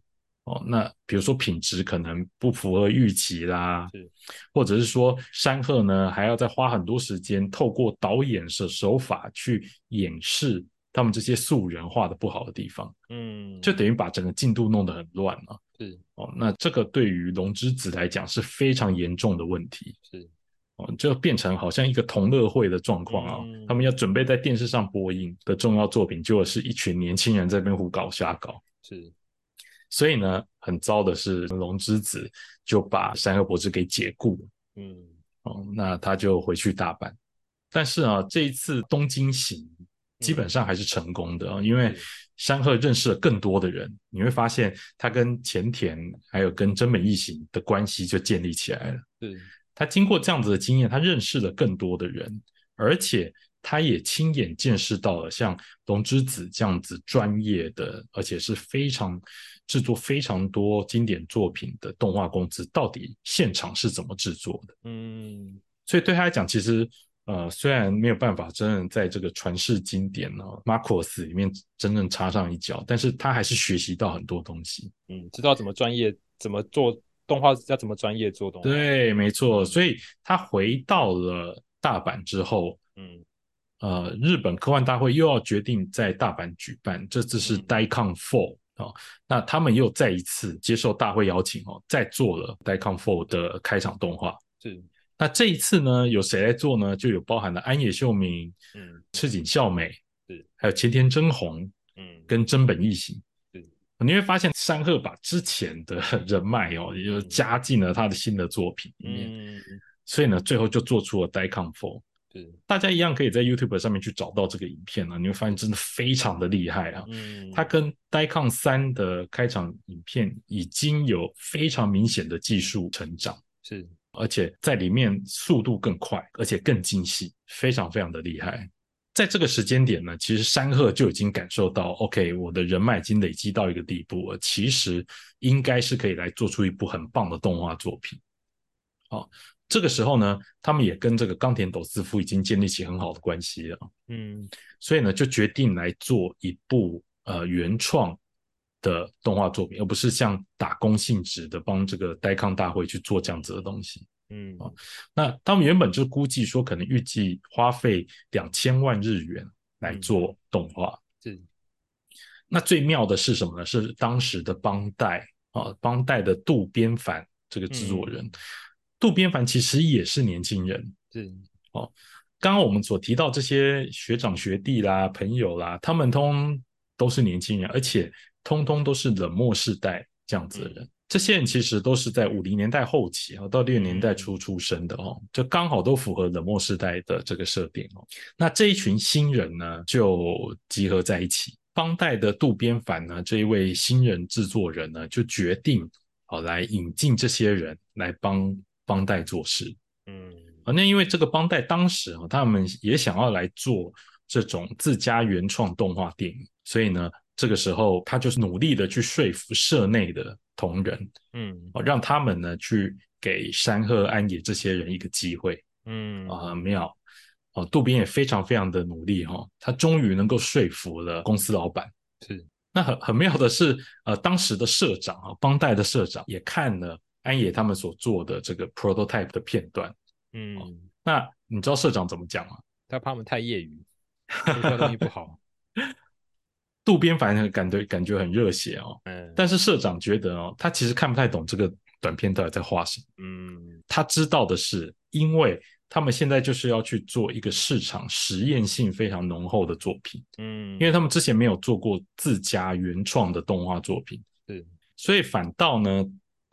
哦，那比如说品质可能不符合预期啦，或者是说山鹤呢还要再花很多时间，透过导演的手法去掩饰他们这些素人画的不好的地方，嗯，就等于把整个进度弄得很乱了。是哦，那这个对于龙之子来讲是非常严重的问题。是哦，就变成好像一个同乐会的状况啊，他们要准备在电视上播映的重要作品，就是一群年轻人在那边胡搞瞎搞。是。所以呢，很糟的是，龙之子就把山河博士给解雇了。嗯，哦，那他就回去大阪。但是啊，这一次东京行基本上还是成功的啊，因为山鹤认识了更多的人。你会发现，他跟前田还有跟真美一行的关系就建立起来了。对，他经过这样子的经验，他认识了更多的人，而且他也亲眼见识到了像龙之子这样子专业的，而且是非常。制作非常多经典作品的动画公司，到底现场是怎么制作的？嗯，所以对他来讲，其实呃，虽然没有办法真正在这个传世经典呢《Marcos》里面真正插上一脚，但是他还是学习到很多东西。嗯，知道怎么专业，怎么做动画，要怎么专业做动画。对，没错。所以他回到了大阪之后，嗯，呃，日本科幻大会又要决定在大阪举办，这次是 Daikon Four。哦，那他们又再一次接受大会邀请哦，再做了《Daikon Four》的开场动画。是，那这一次呢，有谁来做呢？就有包含了安野秀明、嗯，赤井孝美，是，还有前田真弘，嗯，跟真本义行。是，你会发现山鹤把之前的 人脉哦，也就加进了他的新的作品里面，所以呢，最后就做出了《Daikon Four》。大家一样可以在 YouTube 上面去找到这个影片啊，你会发现真的非常的厉害啊。嗯，它跟《Daikon 三》的开场影片已经有非常明显的技术成长，是，而且在里面速度更快，而且更精细，非常非常的厉害。在这个时间点呢，其实山鹤就已经感受到，OK，我的人脉已经累积到一个地步了，其实应该是可以来做出一部很棒的动画作品。好。这个时候呢，他们也跟这个冈田斗司夫已经建立起很好的关系了，嗯，所以呢，就决定来做一部呃原创的动画作品，而不是像打工性质的帮这个呆康大会去做这样子的东西，嗯啊，那他们原本就估计说，可能预计花费两千万日元来做动画，是。那最妙的是什么呢？是当时的邦代啊，邦代的渡边凡这个制作人。渡边凡其实也是年轻人，是哦。刚刚我们所提到这些学长学弟啦、朋友啦，他们通都是年轻人，而且通通都是冷漠世代这样子的人。这些人其实都是在五零年代后期啊，到六零年代初出生的哦，就刚好都符合冷漠时代的这个设定哦。那这一群新人呢，就集合在一起。帮带的渡边凡呢，这一位新人制作人呢，就决定好来引进这些人来帮。帮带做事，嗯，啊，那因为这个帮带当时啊，他们也想要来做这种自家原创动画电影，所以呢，这个时候他就是努力的去说服社内的同仁，嗯，哦，让他们呢去给山鹤安野这些人一个机会，嗯，啊，很妙，哦，渡边也非常非常的努力哈，他终于能够说服了公司老板，是，那很很妙的是，呃，当时的社长啊，帮带的社长也看了。安野他们所做的这个 prototype 的片段，嗯，那你知道社长怎么讲吗？他怕我们太业余，这东西不好。渡边反正感觉感觉很热血哦，嗯，但是社长觉得哦，他其实看不太懂这个短片到底在画什么。嗯，他知道的是，因为他们现在就是要去做一个市场实验性非常浓厚的作品，嗯，因为他们之前没有做过自家原创的动画作品，是，所以反倒呢。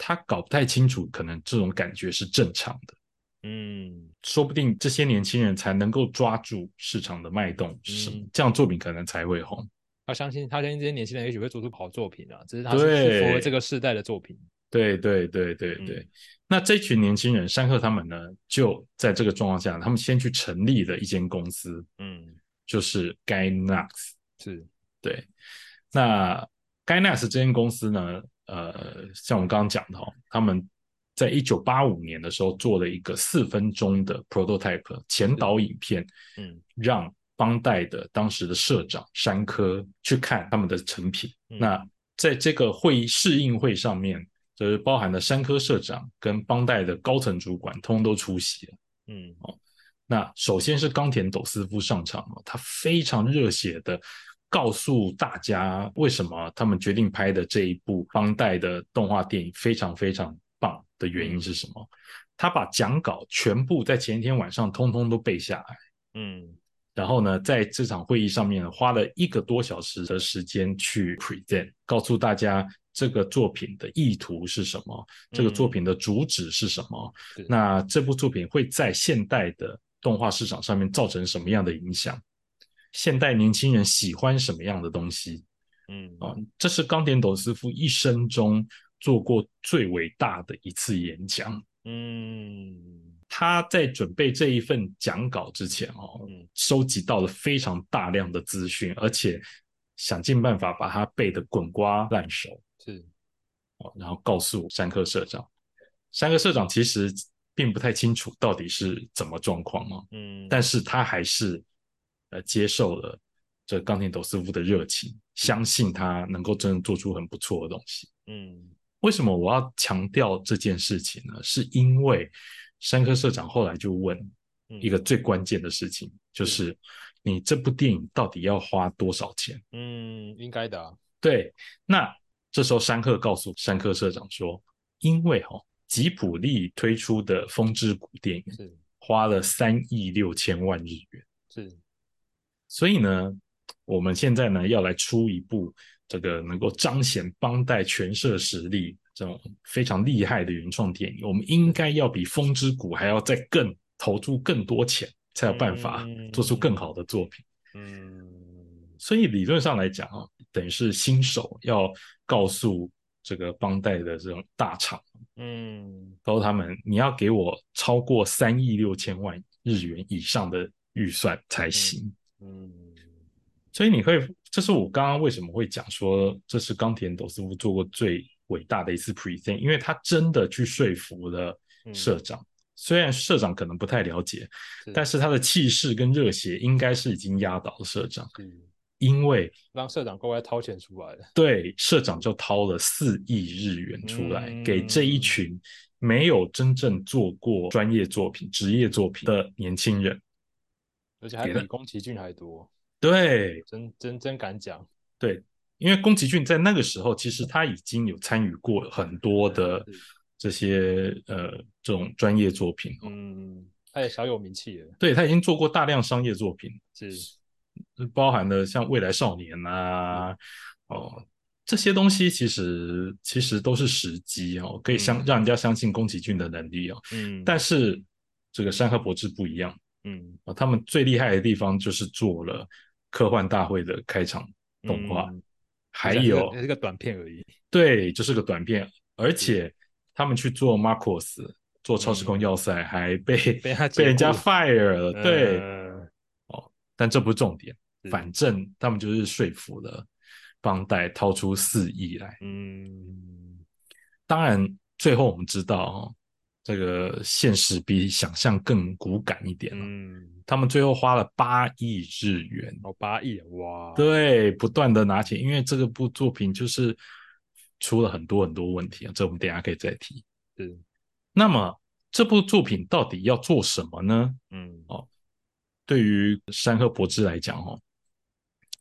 他搞不太清楚，可能这种感觉是正常的，嗯，说不定这些年轻人才能够抓住市场的脉动，是这样作品可能才会红。他相信，他相信这些年轻人也许会做出好作品啊，只是他是符合这个时代的作品。对对对对对。那这群年轻人，山鹤他们呢，就在这个状况下，他们先去成立了一间公司，嗯，就是 Gainax，是对。那 Gainax 这间公司呢？呃，像我们刚刚讲的哦，他们在一九八五年的时候做了一个四分钟的 prototype 前导影片，嗯，让邦代的当时的社长山科去看他们的成品。那在这个会议试映会上面，就是包含了山科社长跟邦代的高层主管，通通都出席了。嗯，哦，那首先是冈田斗司夫上场了，他非常热血的告诉大家，为什么他们决定拍的这一部邦代的动画电影非常非常棒的原因是什么？他把讲稿全部在前一天晚上通通都背下来。嗯。然后呢，在这场会议上面花了一个多小时的时间去 present，告诉大家这个作品的意图是什么，这个作品的主旨是什么。那这部作品会在现代的动画市场上面造成什么样的影响？现代年轻人喜欢什么样的东西？嗯，啊，这是冈田斗司夫一生中做过最伟大的一次演讲。嗯。他在准备这一份讲稿之前，哦，收集到了非常大量的资讯，而且想尽办法把它背得滚瓜烂熟。是，哦，然后告诉山科社长，山科社长其实并不太清楚到底是怎么状况啊。嗯，但是他还是呃接受了这冈田斗司夫的热情，相信他能够真的做出很不错的东西。嗯，为什么我要强调这件事情呢？是因为。山科社长后来就问一个最关键的事情，就是你这部电影到底要花多少钱？嗯，应该的。对，那这时候山克告诉山科社长说，因为哈吉普力推出的《风之谷》电影是花了三亿六千万日元，是，所以呢，我们现在呢要来出一部这个能够彰显邦代全社实力。这种非常厉害的原创电影，我们应该要比《风之谷》还要再更投注更多钱，才有办法做出更好的作品。嗯，所以理论上来讲啊，等于是新手要告诉这个帮带的这种大厂，嗯，告诉他们你要给我超过三亿六千万日元以上的预算才行。嗯，所以你会，这是我刚刚为什么会讲说，这是冈田斗司夫做过最。伟大的一次 present，因为他真的去说服了社长，虽然社长可能不太了解，但是他的气势跟热血应该是已经压倒了社长，因为。让社长乖乖掏钱出来了，对，社长就掏了四亿日元出来给这一群没有真正做过专业作品、职业作品的年轻人，而且还比宫崎骏还多，对，真真真敢讲，对。因为宫崎骏在那个时候，其实他已经有参与过很多的这些呃这种专业作品，嗯，他也小有名气了。对他已经做过大量商业作品，是。包含了像《未来少年》啊，哦这些东西，其实其实都是时机哦，可以相让人家相信宫崎骏的能力哦。嗯，但是这个山河博志不一样，嗯。啊，他们最厉害的地方就是做了科幻大会的开场动画。还有是个短片而已，对，就是个短片，而且他们去做 Marcos 做超时空要塞，还被被 人家 fire 了，对，哦，但这不是重点，反正他们就是说服了邦代掏出四亿来，嗯，当然最后我们知道，这个现实比想象更骨感一点了，嗯。他们最后花了八亿日元哦，八亿哇！对，不断的拿钱，因为这个部作品就是出了很多很多问题啊，这我们等下可以再提。是，那么这部作品到底要做什么呢？嗯，哦，对于山河博之来讲，哦，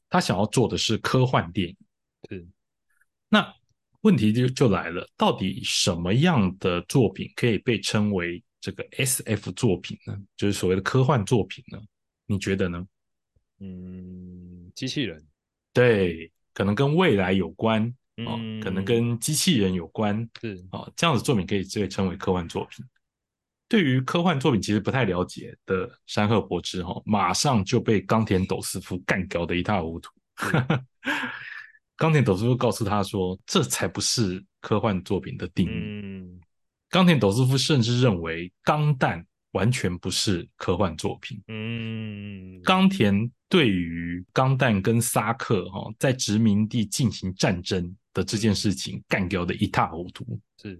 他想要做的是科幻电影。是，那问题就就来了，到底什么样的作品可以被称为？这个 S F 作品呢，就是所谓的科幻作品呢，你觉得呢？嗯，机器人，对，可能跟未来有关嗯，可能跟机器人有关，是啊，这样子作品可以被称为科幻作品。对于科幻作品其实不太了解的山贺博之哈，马上就被冈田斗司夫干掉的一塌糊涂。冈田斗司夫告诉他说：“这才不是科幻作品的定义。”冈田斗司夫甚至认为《钢弹》完全不是科幻作品。嗯，冈田对于钢弹跟萨克哈在殖民地进行战争的这件事情干掉的一塌糊涂，是因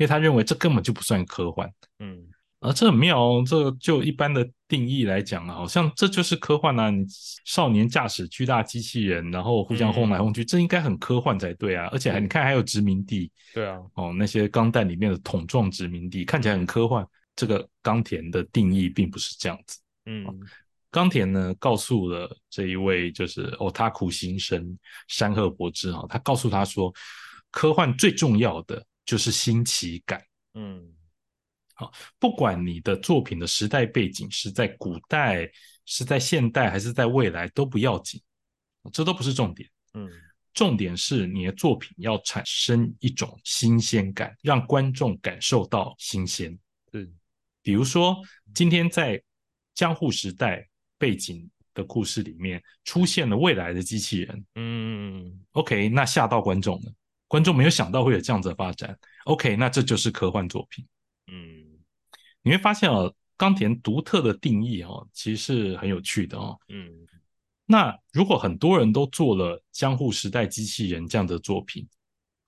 为他认为这根本就不算科幻。嗯，啊，这很妙哦。这就一般的定义来讲啊，好像这就是科幻啊。你少年驾驶巨大机器人，然后互相轰来轰去，这应该很科幻才对啊。而且还你看还有殖民地，对啊，哦，那些钢弹里面的桶状殖民地看起来很科幻。这个冈田的定义并不是这样子。嗯，冈田呢告诉了这一位就是哦，他苦新生山贺博之啊，他告诉他说，科幻最重要的就是新奇感。嗯。好，不管你的作品的时代背景是在古代、是在现代还是在未来，都不要紧，这都不是重点。嗯，重点是你的作品要产生一种新鲜感，让观众感受到新鲜。嗯，比如说今天在江户时代背景的故事里面出现了未来的机器人。嗯，OK，那吓到观众了，观众没有想到会有这样子的发展。OK，那这就是科幻作品。嗯。你会发现哦，冈田独特的定义哦，其实是很有趣的哦。嗯，那如果很多人都做了江户时代机器人这样的作品，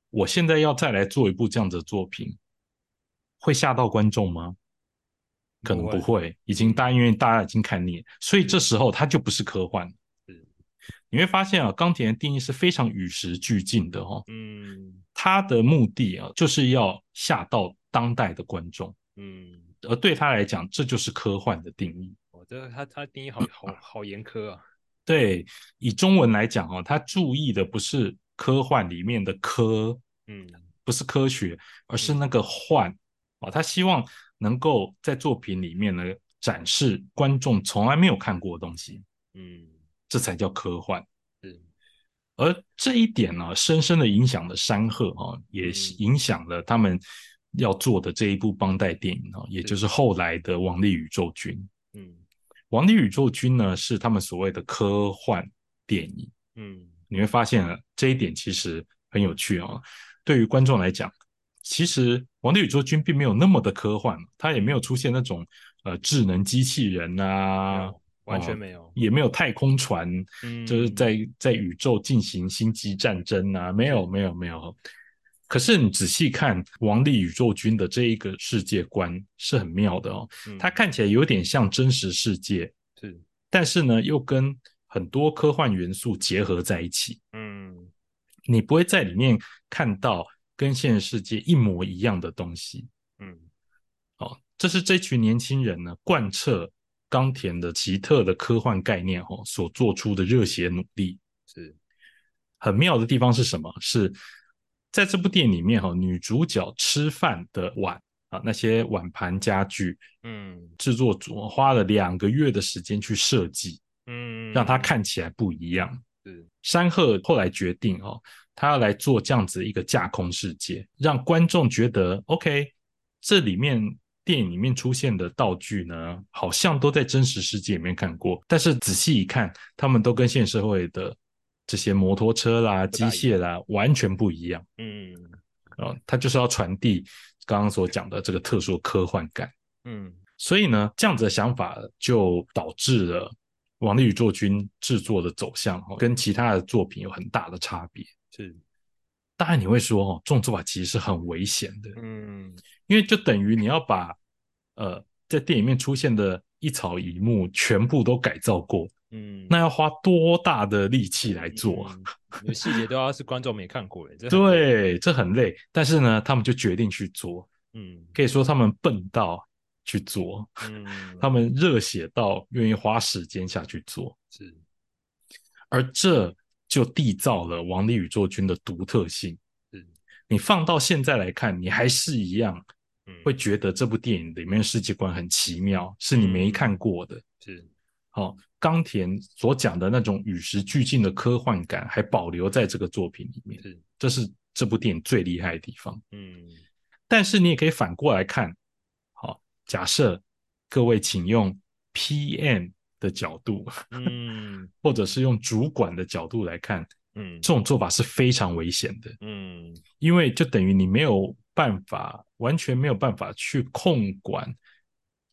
我现在要再来做一部这样的作品，会吓到观众吗？可能不会，已经大因为大家已经看腻，所以这时候它就不是科幻。你会发现啊，冈田的定义是非常与时俱进的哦。嗯，它的目的啊，就是要吓到当代的观众。嗯。而对他来讲，这就是科幻的定义。哦，这他他定义好好好严苛啊。对，以中文来讲哦，他注意的不是科幻里面的科，嗯，不是科学，而是那个幻啊。他希望能够在作品里面呢展示观众从来没有看过的东西，嗯，这才叫科幻。嗯，而这一点呢，深深的影响了山鹤啊，也影响了他们。要做的这一部邦代电影啊，也就是后来的《王力宇宙军》。嗯，《王力宇宙军》呢是他们所谓的科幻电影。嗯，你会发现这一点其实很有趣啊。对于观众来讲，其实《王力宇宙军》并没有那么的科幻，它也没有出现那种呃智能机器人啊，完全没有，也没有太空船，嗯，就是在在宇宙进行星际战争啊，没有，没有，没有。可是你仔细看《王力宇宙军》的这一个世界观是很妙的哦，它看起来有点像真实世界，是，但是呢又跟很多科幻元素结合在一起。嗯，你不会在里面看到跟现实世界一模一样的东西。嗯，哦，这是这群年轻人呢贯彻冈田的奇特的科幻概念哦所做出的热血努力。是，很妙的地方是什么？是。在这部电影里面，哈，女主角吃饭的碗啊，那些碗盘家具，嗯，制作组花了两个月的时间去设计，嗯，让它看起来不一样。是山鹤后来决定，哦，他要来做这样子一个架空世界，让观众觉得，OK，这里面电影里面出现的道具呢，好像都在真实世界里面看过，但是仔细一看，他们都跟现实社会的。这些摩托车啦、机械啦，完全不一样。嗯，啊，它就是要传递刚刚所讲的这个特殊科幻感。嗯，所以呢，这样子的想法就导致了《王力宇宙军》制作的走向，跟其他的作品有很大的差别。是，当然你会说，哦，这种做法其实是很危险的。嗯，因为就等于你要把呃在电影面出现的一草一木全部都改造过。嗯，那要花多大的力气来做？有细节都要是观众没看过的，对，这很累。但是呢，他们就决定去做。嗯，可以说他们笨到去做，嗯，他们热血到愿意花时间下去做。是，而这就缔造了《王力宇宙军》的独特性。是，你放到现在来看，你还是一样，会觉得这部电影里面世界观很奇妙，是你没看过的。是，好。冈田所讲的那种与时俱进的科幻感，还保留在这个作品里面，是这是这部电影最厉害的地方。嗯，但是你也可以反过来看，好，假设各位请用 PM 的角度，嗯，或者是用主管的角度来看，嗯，这种做法是非常危险的，嗯，因为就等于你没有办法，完全没有办法去控管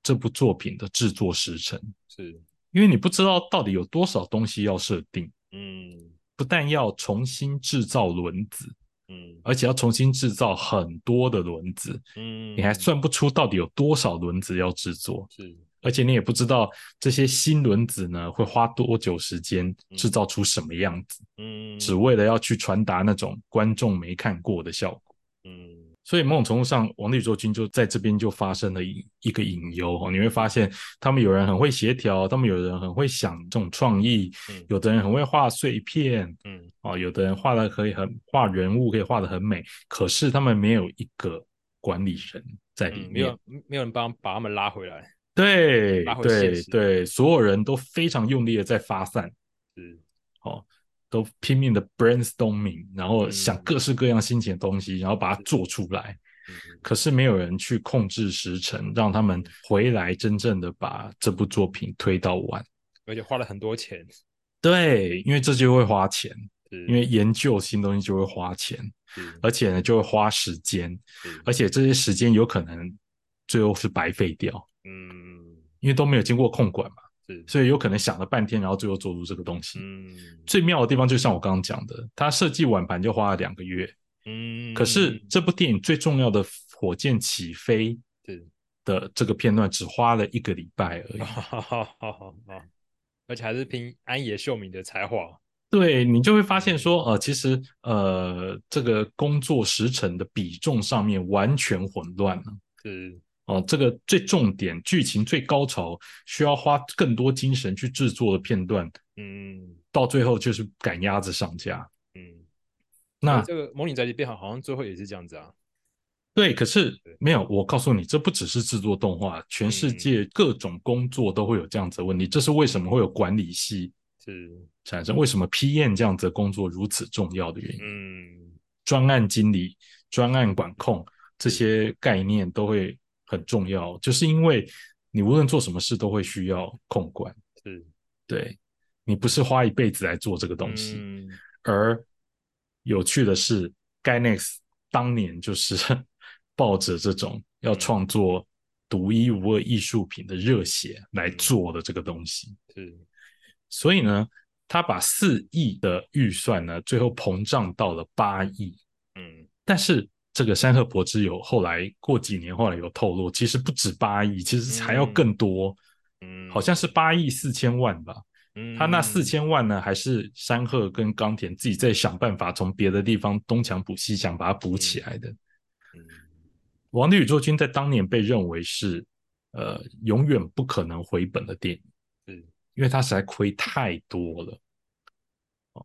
这部作品的制作时程，是。因为你不知道到底有多少东西要设定，嗯，不但要重新制造轮子，嗯，而且要重新制造很多的轮子，嗯，你还算不出到底有多少轮子要制作，是，而且你也不知道这些新轮子呢会花多久时间制造出什么样子，嗯，只为了要去传达那种观众没看过的效果，嗯。所以某种程度上，王力卓君就在这边就发生了一一个隐忧哦，你会发现他们有人很会协调，他们有人很会想这种创意，有的人很会画碎片，嗯，哦，有的人画的可以很画人物，可以画的很美，可是他们没有一个管理人在里面，没有没有人帮把他们拉回来，对对对，所有人都非常用力的在发散，嗯，好。都拼命的 brainstorming，然后想各式各样新奇的东西，然后把它做出来。可是没有人去控制时辰，让他们回来真正的把这部作品推到完。而且花了很多钱。对，因为这就会花钱，因为研究新东西就会花钱，而且呢就会花时间，而且这些时间有可能最后是白费掉。嗯，因为都没有经过控管嘛。所以有可能想了半天，然后最后做出这个东西。嗯，最妙的地方就像我刚刚讲的，他设计碗盘就花了两个月。嗯，可是这部电影最重要的火箭起飞的这个片段只花了一个礼拜而已。好好好，而且还是凭安野秀明的才华。对你就会发现说，呃，其实呃，这个工作时程的比重上面完全混乱了。是。哦，这个最重点、剧情最高潮，需要花更多精神去制作的片段，嗯，到最后就是赶鸭子上架，嗯。那这个《模拟宅急便》好，好像最后也是这样子啊。对，可是没有，我告诉你，这不只是制作动画，全世界各种工作都会有这样子的问题。这是为什么会有管理系是产生？为什么 PM 这样子的工作如此重要的原因？嗯，专案经理、专案管控这些概念都会。很重要，就是因为你无论做什么事都会需要控管，是对你不是花一辈子来做这个东西。而有趣的是，Ganex 当年就是 抱着这种要创作独一无二艺术品的热血来做的这个东西。是，所以呢，他把四亿的预算呢，最后膨胀到了八亿。嗯，但是。这个山河博之有后来过几年，后来有透露，其实不止八亿，其实还要更多，嗯，好像是八亿四千万吧。嗯，他那四千万呢，还是山鹤跟冈田自己在想办法从别的地方东墙补西墙把它补起来的。嗯，王的宇宙军在当年被认为是呃永远不可能回本的电影，嗯因为他实在亏太多了。哦，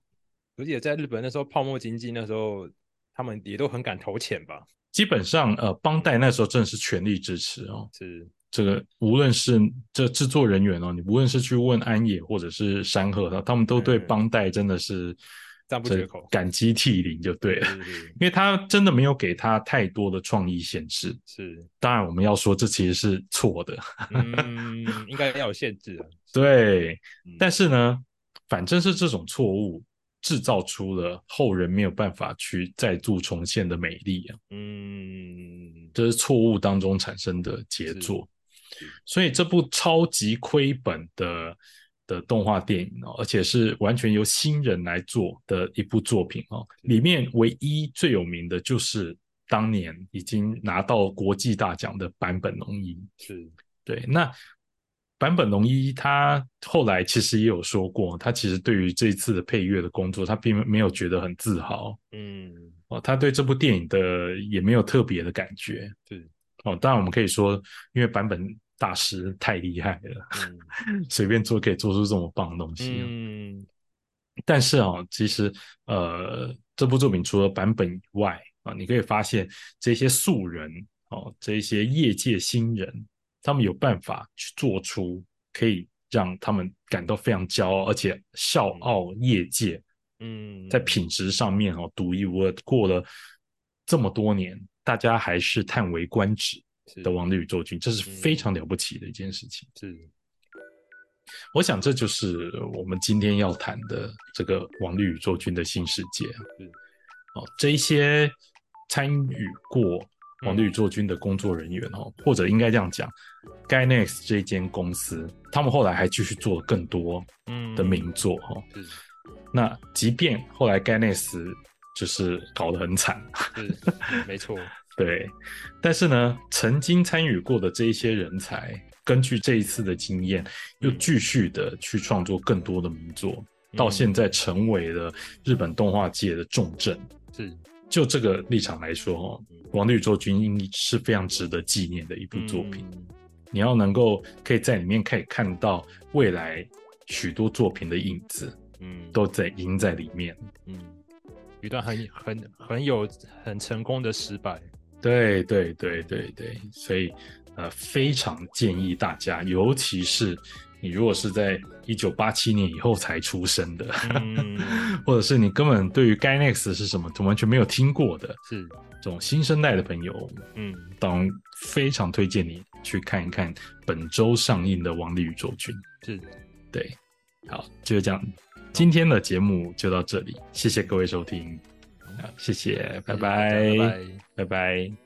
而且在日本那时候泡沫经济那时候。他们也都很敢投钱吧？基本上，呃，邦代那时候真的是全力支持哦。是这个，无论是这制作人员哦，你无论是去问安野或者是山贺，他他们都对邦代真的是赞不绝口，感激涕零就对了。因为他真的没有给他太多的创意限制。是，当然我们要说这其实是错的。嗯，应该要有限制啊。对，但是呢，反正是这种错误。制造出了后人没有办法去再度重现的美丽啊！嗯，这是错误当中产生的杰作，所以这部超级亏本的的动画电影哦，而且是完全由新人来做的一部作品哦，里面唯一最有名的就是当年已经拿到国际大奖的坂本龙一，是对那。坂本龙一他后来其实也有说过，他其实对于这一次的配乐的工作，他并没有觉得很自豪。嗯，哦，他对这部电影的也没有特别的感觉。对，哦，当然我们可以说，因为坂本大师太厉害了，随便做可以做出这么棒的东西。嗯，但是啊，其实呃，这部作品除了版本以外啊，你可以发现这些素人哦，这些业界新人。他们有办法去做出可以让他们感到非常骄傲，而且笑傲业界。嗯，在品质上面哦，独一无二。过了这么多年，大家还是叹为观止的《王的宇宙军》，这是非常了不起的一件事情。是，我想这就是我们今天要谈的这个《王力宇宙军》的新世界。是，哦，这一些参与过。王力宇宙军的工作人员哦，或者应该这样讲，Ganex 这间公司，他们后来还继续做了更多的名作哈。那即便后来 Ganex 就是搞得很惨。是，没错。对，但是呢，曾经参与过的这一些人才，根据这一次的经验，又继续的去创作更多的名作，到现在成为了日本动画界的重镇。是，就这个立场来说，哦，《王的宇宙军》应是非常值得纪念的一部作品。你要能够可以在里面可以看到未来许多作品的影子，嗯，都在印在里面。嗯，一段很很很有很成功的失败。对对对对对，所以呃，非常建议大家，尤其是你如果是在一九八七年以后才出生的，或者是你根本对于 Gainax 是什么完全没有听过的，是。这种新生代的朋友，嗯，当然非常推荐你去看一看本周上映的《王力宇宙军》。是，对，好，就是这样，今天的节目就到这里，谢谢各位收听。好，谢谢，拜拜，拜拜。